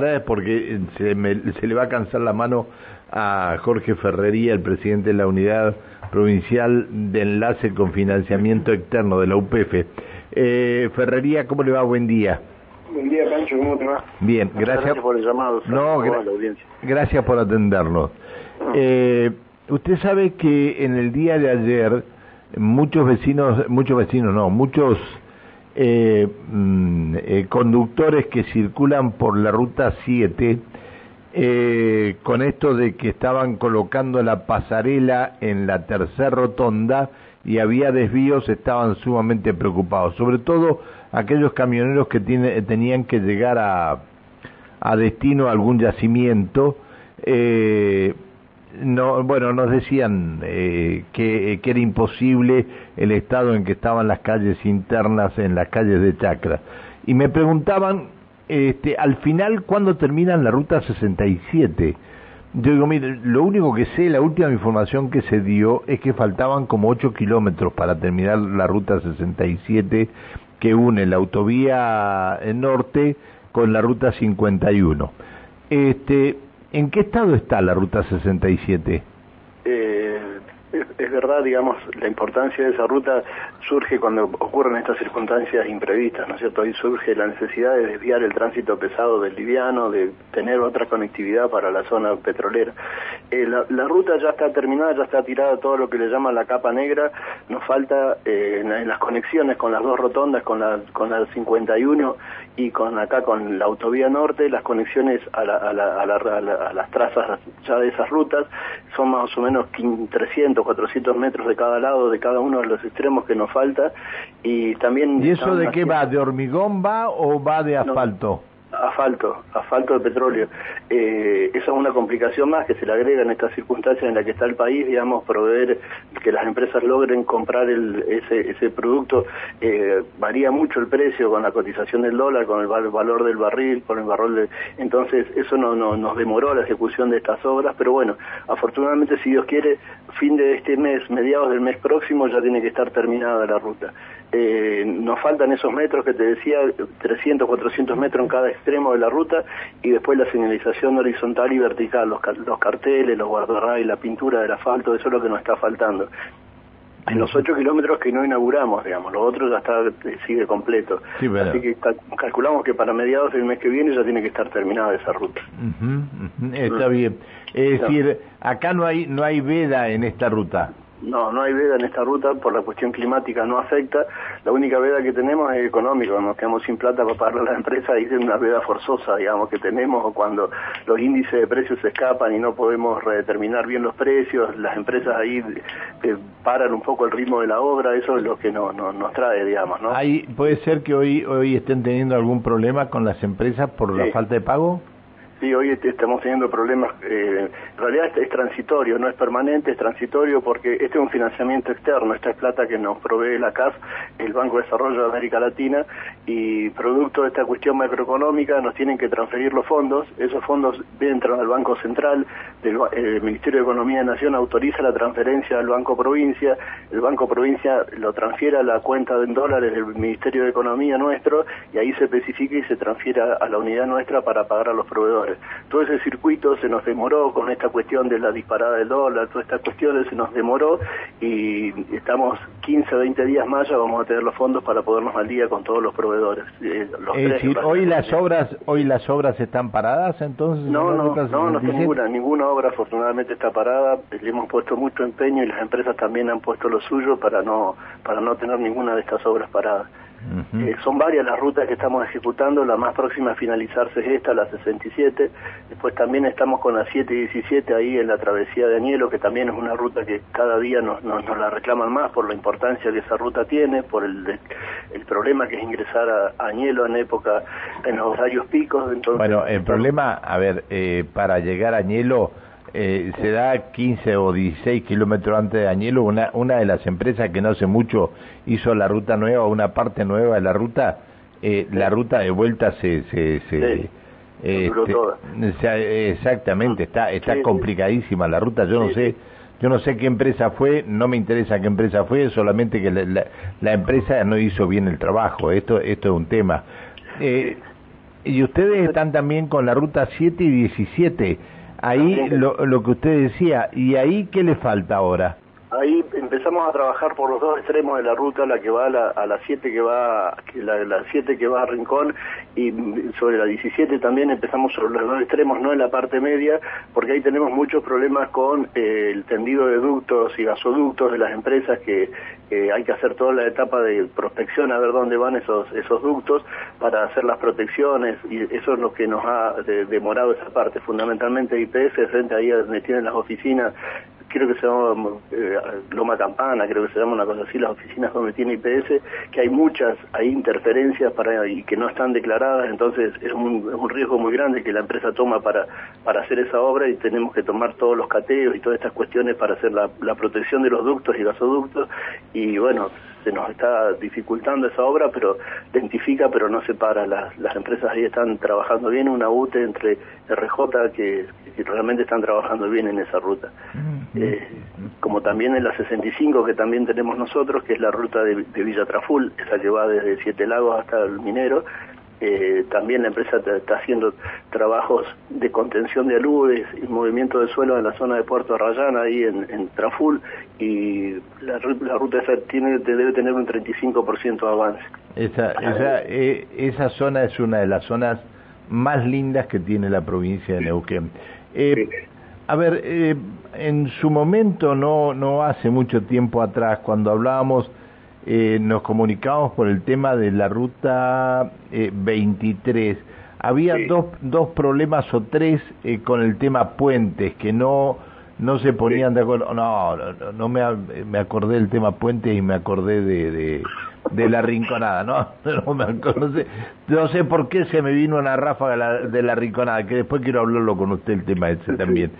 para porque se, se le va a cansar la mano a Jorge Ferrería, el presidente de la Unidad Provincial de Enlace con Financiamiento Externo de la UPF. Eh, Ferrería, ¿cómo le va? Buen día. Buen día, Pancho, ¿cómo te va? Bien, gracias, por el llamado. No, la audiencia. gracias por atendernos. Ah. Eh, usted sabe que en el día de ayer muchos vecinos, muchos vecinos no, muchos eh, mm, eh, conductores que circulan por la ruta 7 eh, con esto de que estaban colocando la pasarela en la tercera rotonda y había desvíos, estaban sumamente preocupados, sobre todo aquellos camioneros que tiene, tenían que llegar a, destino a algún yacimiento. No, bueno, nos decían eh, que, era imposible el estado en que estaban las calles internas en las calles de Chacra. Y me preguntaban este, al final, ¿cuándo terminan la ruta 67? Yo digo, mire, lo único que sé, la última información que se dio es que faltaban como 8 kilómetros para terminar la ruta 67 que une la autovía norte con la ruta 51. Este, ¿En qué estado está la ruta 67? Es, verdad, digamos, la importancia de esa ruta surge cuando ocurren estas circunstancias imprevistas, ¿no es cierto? Ahí surge la necesidad de desviar el tránsito pesado del liviano, de tener otra conectividad para la zona petrolera. Eh, la, ruta ya está terminada, ya está tirada todo lo que le llaman la capa negra, nos falta eh, en, las conexiones con las dos rotondas, con la, con la 51 y con acá con la autovía norte, las conexiones a, las trazas ya de esas rutas son más o menos 300, 400 metros de cada lado, de cada uno de los extremos que nos falta y también... ¿Y eso de qué va? ¿De hormigón va o va de asfalto? Asfalto, asfalto de petróleo. Eh, esa es una complicación más que se le agrega en estas circunstancias en las que está el país, digamos, proveer que las empresas logren comprar ese, producto. Eh, varía mucho el precio con la cotización del dólar, con el valor del barril, con el valor de... Entonces, eso no, nos demoró la ejecución de estas obras, pero bueno, afortunadamente, si Dios quiere, fin de este mes, mediados del mes próximo, ya tiene que estar terminada la ruta. Eh, nos faltan esos metros que te decía, 300, 400 metros en cada extremo de la ruta y después la señalización horizontal y vertical, los, los carteles, los guardarrayos, la pintura del asfalto, eso es lo que nos está faltando. En los 8 kilómetros que no inauguramos, digamos, los otros ya está eh, sigue completo. Así que calculamos que para mediados del mes que viene ya tiene que estar terminada esa ruta. Está bien. Es decir, acá no hay no hay veda en esta ruta. No, no hay veda en esta ruta por la cuestión climática, no afecta. La única veda que tenemos es económica, nos quedamos sin plata para pagarle a la empresa y es una veda forzosa, digamos, que tenemos o cuando los índices de precios se escapan y no podemos redeterminar bien los precios, las empresas ahí eh, paran un poco el ritmo de la obra, eso es lo que no, nos trae, digamos, ¿no? ¿Puede ser que hoy, hoy estén teniendo algún problema con las empresas por la falta de pago? Sí, hoy estamos teniendo problemas, eh, en realidad es, transitorio, no es permanente, es transitorio porque este es un financiamiento externo, esta es plata que nos provee la CAF, el Banco de Desarrollo de América Latina, y producto de esta cuestión macroeconómica nos tienen que transferir los fondos, esos fondos entran al Banco Central, el Ministerio de Economía de Nación autoriza la transferencia al Banco Provincia, el Banco Provincia lo transfiere a la cuenta en dólares del Ministerio de Economía nuestro, y ahí se especifica y se transfiere a la unidad nuestra para pagar a los proveedores. Todo ese circuito se nos demoró con esta cuestión de la disparada del dólar, todas estas cuestiones se nos demoró y estamos 15 o 20 días más ya vamos a tener los fondos para podernos al día con todos los proveedores. Eh, es decir, hoy las obras hoy las obras están paradas entonces. No, no, no, no, ninguna, ninguna obra afortunadamente está parada. Le hemos puesto mucho empeño y las empresas también han puesto lo suyo para no para no tener ninguna de estas obras paradas. Eh, son varias las rutas que estamos ejecutando, la más próxima a finalizarse es esta, la 67, después también estamos con la 717 ahí en la travesía de Añelo, que también es una ruta que cada día nos, nos, la reclaman más por la importancia que esa ruta tiene, por el, el problema que es ingresar a, Añelo en época, en los horarios picos. Entonces, bueno, el problema, a ver, eh, para llegar a Añelo eh, se da 15 o 16 kilómetros antes de Añelo, una, una de las empresas que no hace mucho hizo la ruta nueva, una parte nueva de la ruta, eh, la ruta de vuelta se... se, se este, exactamente, está está complicadísima la ruta, yo no sé yo no sé qué empresa fue, no me interesa qué empresa fue, solamente que la, la, empresa no hizo bien el trabajo, esto esto es un tema. Eh, Y ustedes están también con la ruta 7 y 17. Ahí lo, lo que usted decía, ¿y ahí qué le falta ahora? Ahí empezamos a trabajar por los dos extremos de la ruta, la que va a la, a la 7 que va la, la 7 que va a Rincón y sobre la 17 también empezamos sobre los dos extremos, no en la parte media, porque ahí tenemos muchos problemas con eh, el tendido de ductos y gasoductos de las empresas que hay que hacer toda la etapa de prospección a ver dónde van esos esos ductos para hacer las protecciones y eso es lo que nos ha demorado esa parte, fundamentalmente IPS frente ahí donde tienen las oficinas creo que se llama eh, Loma Campana, creo que se llama una cosa así, las oficinas donde tiene IPS, que hay muchas, hay interferencias para y que no están declaradas, entonces es un, es un riesgo muy grande que la empresa toma para, para hacer esa obra y tenemos que tomar todos los cateos y todas estas cuestiones para hacer la, la protección de los ductos y gasoductos. Y bueno, se nos está dificultando esa obra, pero identifica, pero no separa. Las, las empresas ahí están trabajando bien, una UTE entre RJ que, realmente están trabajando bien en esa ruta. Eh, como también en la 65 que también tenemos nosotros, que es la ruta de, de Villa Traful, esa que va desde Siete Lagos hasta el Minero, eh, también la empresa está haciendo trabajos de contención de aludes y movimiento de suelo en la zona de Puerto Arrayán, ahí en, Traful, y la, ruta esa tiene, debe tener un 35% de avance. Esa, esa, eh, esa zona es una de las zonas más lindas que tiene la provincia de Neuquén. Eh, a ver, en su momento, no, no hace mucho tiempo atrás, cuando hablábamos eh, nos comunicamos por el tema de la ruta 23. Eh, Había dos, dos problemas o tres eh, con el tema puentes que no no se ponían de acuerdo. No, no, no me, me, acordé del tema puentes y me acordé de, de, la rinconada. No, no, me acordé, no sé por qué se me vino una ráfaga de la, rinconada, que después quiero hablarlo con usted el tema ese también.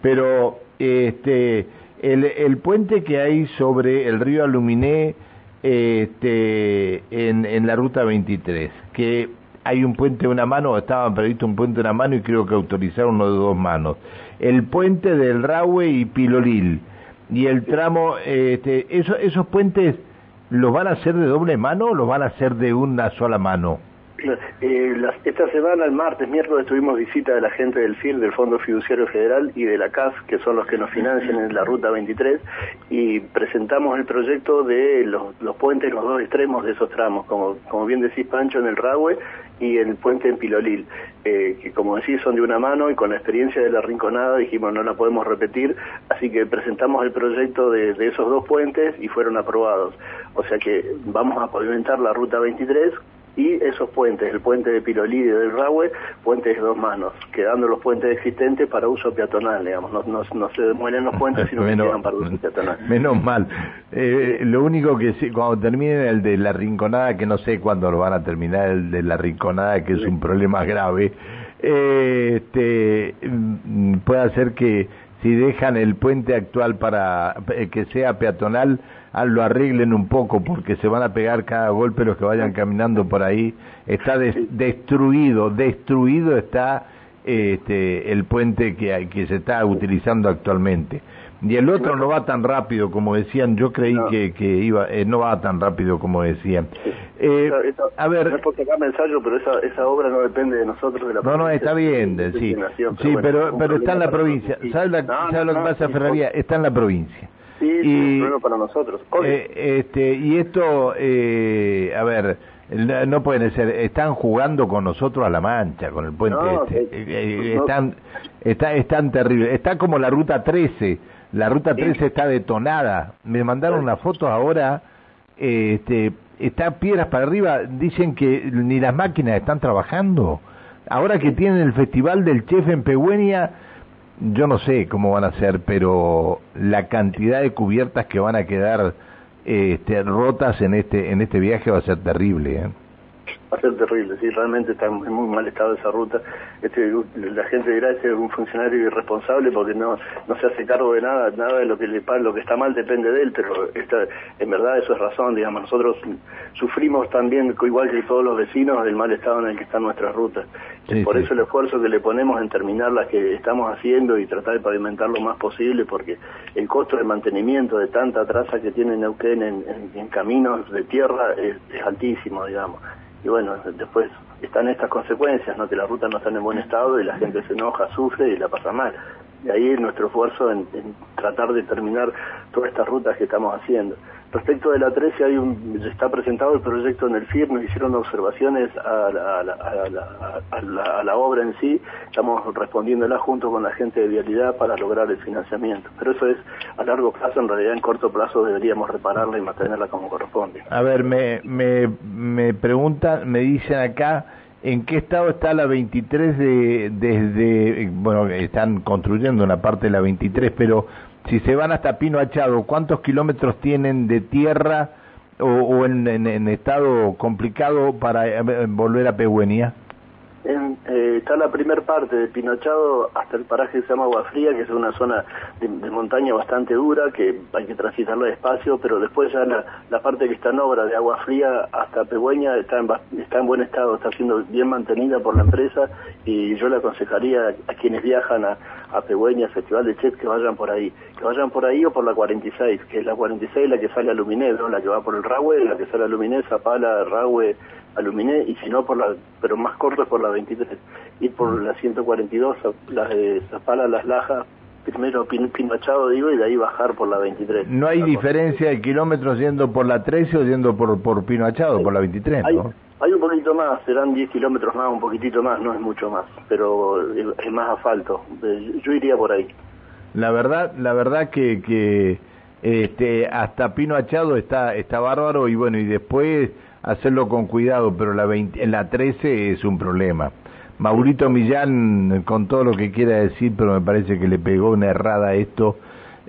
Pero este el, el puente que hay sobre el río Aluminé este, en, en la ruta 23, que hay un puente de una mano, estaban previsto un puente de una mano y creo que autorizaron uno de dos manos. El puente del Rahue y Pilolil. Y el tramo, este, eso, esos puentes, ¿los van a hacer de doble mano o los van a hacer de una sola mano? Eh, esta semana, el martes, miércoles, tuvimos visita de la gente del FIR, del Fondo Fiduciario Federal, y de la CAF, que son los que nos financian en la Ruta 23, y presentamos el proyecto de los, los puentes, los dos extremos de esos tramos, como, como bien decís, Pancho, en el Rahue y el puente en Pilolil, eh, que como decís son de una mano y con la experiencia de la Rinconada dijimos no la podemos repetir, así que presentamos el proyecto de, de esos dos puentes y fueron aprobados. O sea que vamos a pavimentar la Ruta 23 y esos puentes, el puente de Pirolí y del Rahue, puentes de dos manos, quedando los puentes existentes para uso peatonal, digamos, no, no, no se demuelen los puentes, sino que quedan para uso peatonal. Menos mal. Eh, lo único que sí, cuando termine el de la Rinconada, que no sé cuándo lo van a terminar, el de la Rinconada, que es un problema grave, eh, este, mm, puede hacer que si dejan el puente actual para eh, que sea peatonal, lo arreglen un poco porque se van a pegar cada golpe los que vayan caminando por ahí. Está destruido, destruido está este, el puente que, que se está utilizando actualmente. Y el otro no va tan rápido como decían, yo creí que, que iba, eh, no va tan rápido como decían. Eh, a ver, no es por ensayo, pero esa, esa obra no depende de nosotros, de la No, no, está bien, sí, sí, pero, pero, está en la provincia. ¿Sabes, lo que pasa, Ferrería? Está en la provincia. Sí, y, para nosotros. Eh, este, y esto, eh, a ver, no pueden ser, están jugando con nosotros a la mancha, con el puente este. Eh, están, está, están terribles. Está como la ruta 13, la ruta 13 está detonada. Me mandaron una foto ahora, este, está piedras para arriba, dicen que ni las máquinas están trabajando. Ahora que tienen el festival del chef en Pegüenia, yo no sé cómo van a ser, pero la cantidad de cubiertas que van a quedar este, rotas en este en este viaje va a ser terrible. ¿eh? Va a ser terrible, sí, realmente está en muy mal estado esa ruta. Este, la gente dirá este es un funcionario irresponsable porque no no se hace cargo de nada, nada de lo que le lo que está mal depende de él, pero esta, en verdad eso es razón, digamos, nosotros sufrimos también, igual que todos los vecinos, del mal estado en el que están nuestras rutas. Por eso el esfuerzo que le ponemos en terminar las que estamos haciendo y tratar de pavimentar lo más posible, porque el costo de mantenimiento de tanta traza que tiene Neuquén en, en, caminos de tierra es, es altísimo, digamos y bueno, después están estas consecuencias, ¿no? que las rutas no están en buen estado y la gente se enoja, sufre y la pasa mal. Y ahí nuestro esfuerzo en, tratar de terminar todas estas rutas que estamos haciendo. Respecto de la 13, hay un, está presentado el proyecto en el FIR, nos hicieron observaciones a la, obra en sí, estamos respondiéndola junto con la gente de Vialidad para lograr el financiamiento. Pero eso es a largo plazo, en realidad en corto plazo deberíamos repararla y mantenerla como corresponde. A ver, me, me, me preguntan, me dicen acá, ¿En qué estado está la 23 de, desde, bueno, están construyendo una parte de la 23, pero si se van hasta Pino Achado, ¿cuántos kilómetros tienen de tierra o, en, estado complicado para eh, volver a Pehuenia? Eh, está la primer parte de Pinochado hasta el paraje que se llama Agua Fría, que es una zona de, montaña bastante dura, que hay que transitarla despacio, pero después ya la, parte que está en obra de Agua Fría hasta Pegüeña está en, está en buen estado, está siendo bien mantenida por la empresa y yo le aconsejaría a quienes viajan a, a Festival de Chef, que vayan por ahí. Que vayan por ahí o por la 46, que es la 46 la que sale a Luminé, la que va por el Rahue, la que sale a Luminé, Zapala, Rahue, Aluminé, y si no, por la, pero más corto es por la 23. Ir por la 142, las de Zapala, Las Lajas, primero pin, Pinachado, digo, y de ahí bajar por la 23. No hay diferencia de kilómetros yendo por la 13 o yendo por, por Pinochado, por la 23, ¿no? Hay, un poquito más, serán 10 kilómetros más, un poquitito más, no es mucho más, pero es más asfalto. Eh, yo iría por ahí. La verdad, la verdad que, que este, hasta Pino Achado está, está bárbaro y bueno, y después hacerlo con cuidado, pero la en la 13 es un problema. Maurito Millán, con todo lo que quiera decir, pero me parece que le pegó una errada esto,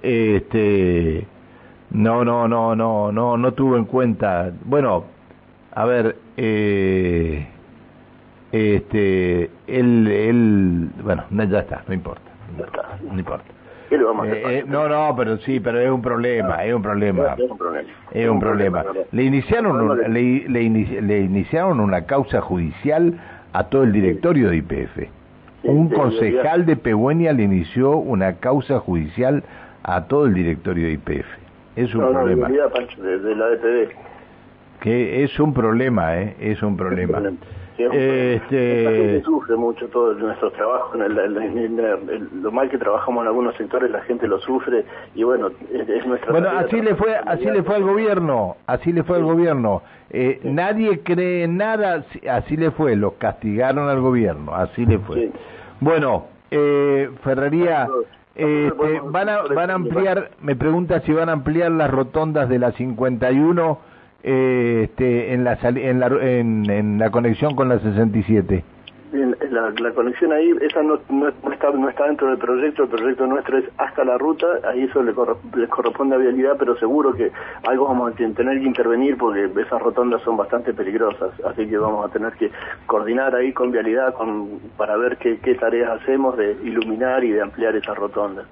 este, no, no, no, no, no, no tuvo en cuenta, bueno, a ver, eh, este, él, él, bueno, ya está, no importa, no importa. Eh, eh, no, no, pero sí, pero es un problema, es un problema. Es un problema. Le iniciaron, le, le, iniciaron una causa judicial a todo el directorio de IPF. Un concejal de Pehuenia le inició una causa judicial a todo el directorio de IPF. Es un problema. de la DPD. Que es un problema, ¿eh? Es un problema este... sufre mucho todo nuestro trabajo, en lo mal que trabajamos en algunos sectores la gente lo sufre y bueno, es, nuestra... Bueno, así le fue, así le fue al gobierno, así le fue al gobierno. Eh, nadie cree nada, así le fue, lo castigaron al gobierno, así le fue. Bueno, eh, Ferrería... Este, van a, van a ampliar, me pregunta si van a ampliar las rotondas de la 51 eh, este, en, la, en, la, en, la conexión con la 67? La, la conexión ahí, esa no, no, está, no está dentro del proyecto, el proyecto nuestro es hasta la ruta, ahí eso le, corresponde a vialidad, pero seguro que algo vamos a tener que intervenir porque esas rotondas son bastante peligrosas, así que vamos a tener que coordinar ahí con vialidad con, para ver qué, qué tareas hacemos de iluminar y de ampliar esas rotondas.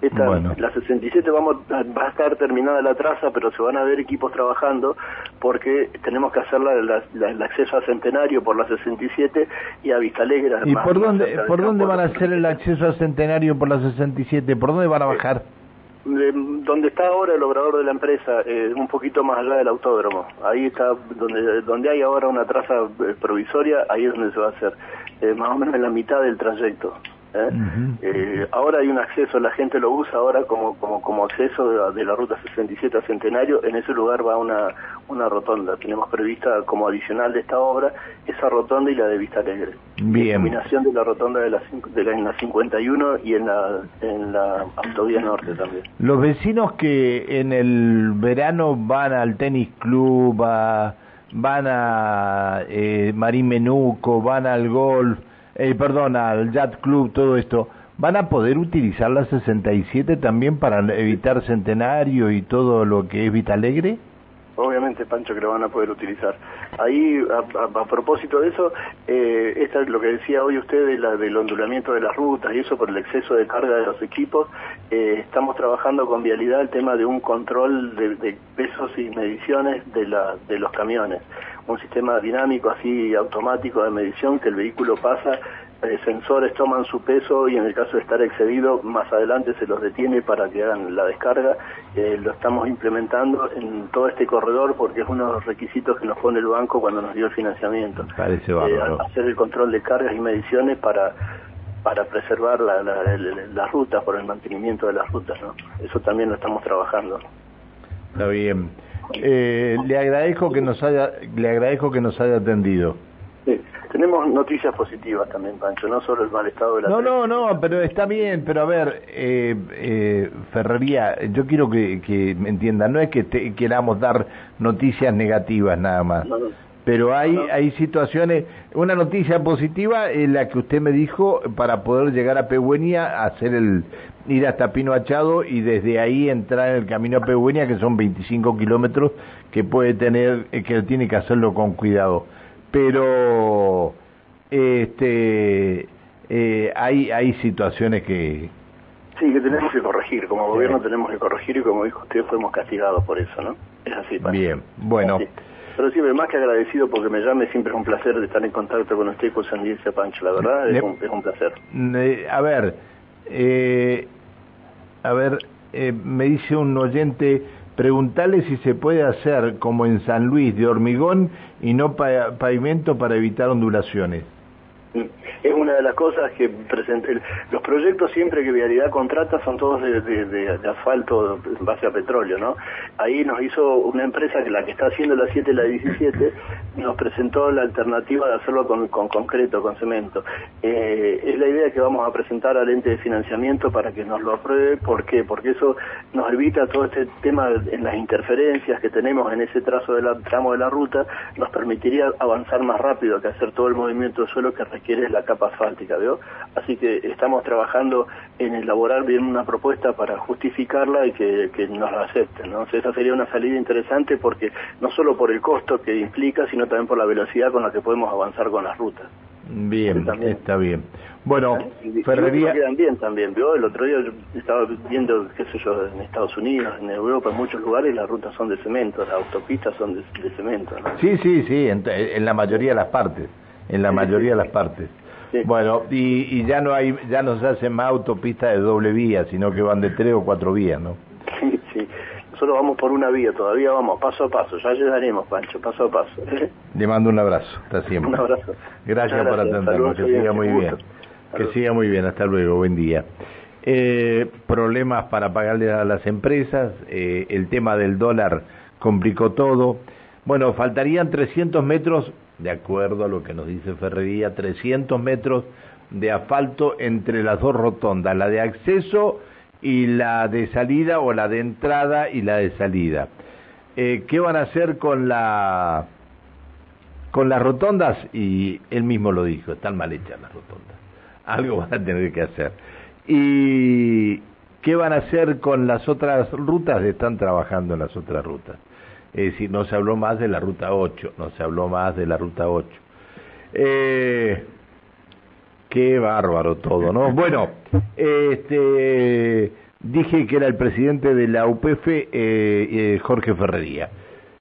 Esta, La 67 vamos, va a estar terminada la traza, pero se van a ver equipos trabajando porque tenemos que hacer el acceso a Centenario por la 67 y a Alegre. ¿Y por dónde, por dónde van a hacer el acceso a Centenario por la 67? ¿Por dónde van a bajar? donde está ahora el obrador de la empresa, eh, un poquito más allá del autódromo. Ahí está, donde, donde hay ahora una traza eh, provisoria, ahí es donde se va a hacer, eh, más o menos en la mitad del trayecto. ¿Eh? Eh, ahora hay un acceso, la gente lo usa ahora como, como, como acceso de, la ruta 67 a Centenario, en ese lugar va una, una rotonda, tenemos prevista como adicional de esta obra esa rotonda y la de Vista Alegre. Bien. combinación de la rotonda de la, de la, en la 51 y en la, en la autovía norte también. Los vecinos que en el verano van al tenis club, van a eh, Marín Menuco, van al golf, eh, perdón, al Yacht Club, todo esto, ¿van a poder utilizar la 67 también para evitar Centenario y todo lo que es Vitalegre? Obviamente, Pancho, que lo van a poder utilizar. Ahí, a, propósito de eso, eh, esta es lo que decía hoy usted de la, del ondulamiento de las rutas y eso por el exceso de carga de los equipos. Eh, estamos trabajando con Vialidad el tema de un control de, de pesos y mediciones de, la, de los camiones un sistema dinámico así automático de medición que el vehículo pasa sensores toman su peso y en el caso de estar excedido, más adelante se los detiene para que hagan la descarga. Eh, lo estamos implementando en todo este corredor porque es uno de los requisitos que nos pone el banco cuando nos dio el financiamiento. Parece hacer el control de cargas y mediciones para para preservar la, la, ruta, por el mantenimiento de las rutas, ¿no? Eso también lo estamos trabajando. Está bien. Eh, le agradezco que nos haya, le agradezco que nos haya atendido. Tenemos noticias positivas también, Pancho, no solo el mal estado de la... No, no, no, pero está bien, pero a ver, eh, eh, Ferrería, yo quiero que, que me entiendan, no es que queramos dar noticias negativas nada más. No, pero hay, hay situaciones, una noticia positiva es la que usted me dijo para poder llegar a Pehuenia, hacer el, ir hasta Pino Achado y desde ahí entrar en el camino a Pehuenia, que son 25 kilómetros, que puede tener, eh, que tiene que hacerlo con cuidado. Pero, este, eh, hay, hay situaciones que, Sí, que tenemos que corregir. Como gobierno tenemos que corregir y como dijo usted, fuimos castigados por eso, ¿no? Es así. Bien, bueno. Pero siempre más que agradecido porque me llame, siempre es un placer de estar en contacto con usted y con Sandicia Pancho, la verdad es, un, placer. a ver, eh, a ver, eh, me dice un oyente, preguntarle si se puede hacer como en San Luis, de hormigón y no pavimento para evitar ondulaciones. Es una de las cosas que presente, los proyectos siempre que Vialidad contrata son todos de, asfalto en base a petróleo, ¿no? Ahí nos hizo una empresa que la que está haciendo la 7 y la 17 nos presentó la alternativa de hacerlo con, concreto, con cemento. Eh, es la idea que vamos a presentar al ente de financiamiento para que nos lo apruebe. ¿Por qué? Porque eso nos evita todo este tema en las interferencias que tenemos en ese trazo del tramo de la ruta, nos permitiría avanzar más rápido que hacer todo el movimiento de suelo que requiere la capa asfáltica, ¿veo? Así que estamos trabajando en elaborar bien una propuesta para justificarla y que, nos la acepten, ¿no? esa sería una salida interesante porque no solo por el costo que implica, sino también por la velocidad con la que podemos avanzar con las rutas. Bien, está bien. Bueno, ¿Eh? Ferrería... quedan bien también, ¿vio? El otro día yo estaba viendo, qué sé yo, en Estados Unidos, en Europa, en muchos lugares las rutas son de cemento, las autopistas son de, cemento, Sí, sí, sí, en, en, la mayoría de las partes, en la mayoría de las partes. Bueno, y, ya no hay, ya no se hacen más autopistas de doble vía, sino que van de tres o cuatro vías, ¿no? Sí, sí. Nosotros vamos por una vía, todavía vamos paso a paso, ya llegaremos, Pancho, paso a paso. Le mando un abrazo, hasta siempre. Un abrazo. Gracias, por atendernos, que siga muy bien. Que siga muy bien, hasta luego, buen día. Eh, problemas para pagarle a las empresas, eh, el tema del dólar complicó todo. Bueno, faltarían 300 metros de acuerdo a lo que nos dice Ferrería, 300 metros de asfalto entre las dos rotondas, la de acceso y la de salida o la de entrada y la de salida. Eh, ¿Qué van a hacer con la con las rotondas? Y él mismo lo dijo, están mal hechas las rotondas. Algo van a tener que hacer. ¿Y qué van a hacer con las otras rutas? Están trabajando en las otras rutas. Es decir, no se habló más de la ruta 8, no se habló más de la ruta 8. Eh, qué bárbaro todo, ¿no? Bueno, este, dije que era el presidente de la UPF, eh, eh, Jorge Ferrería.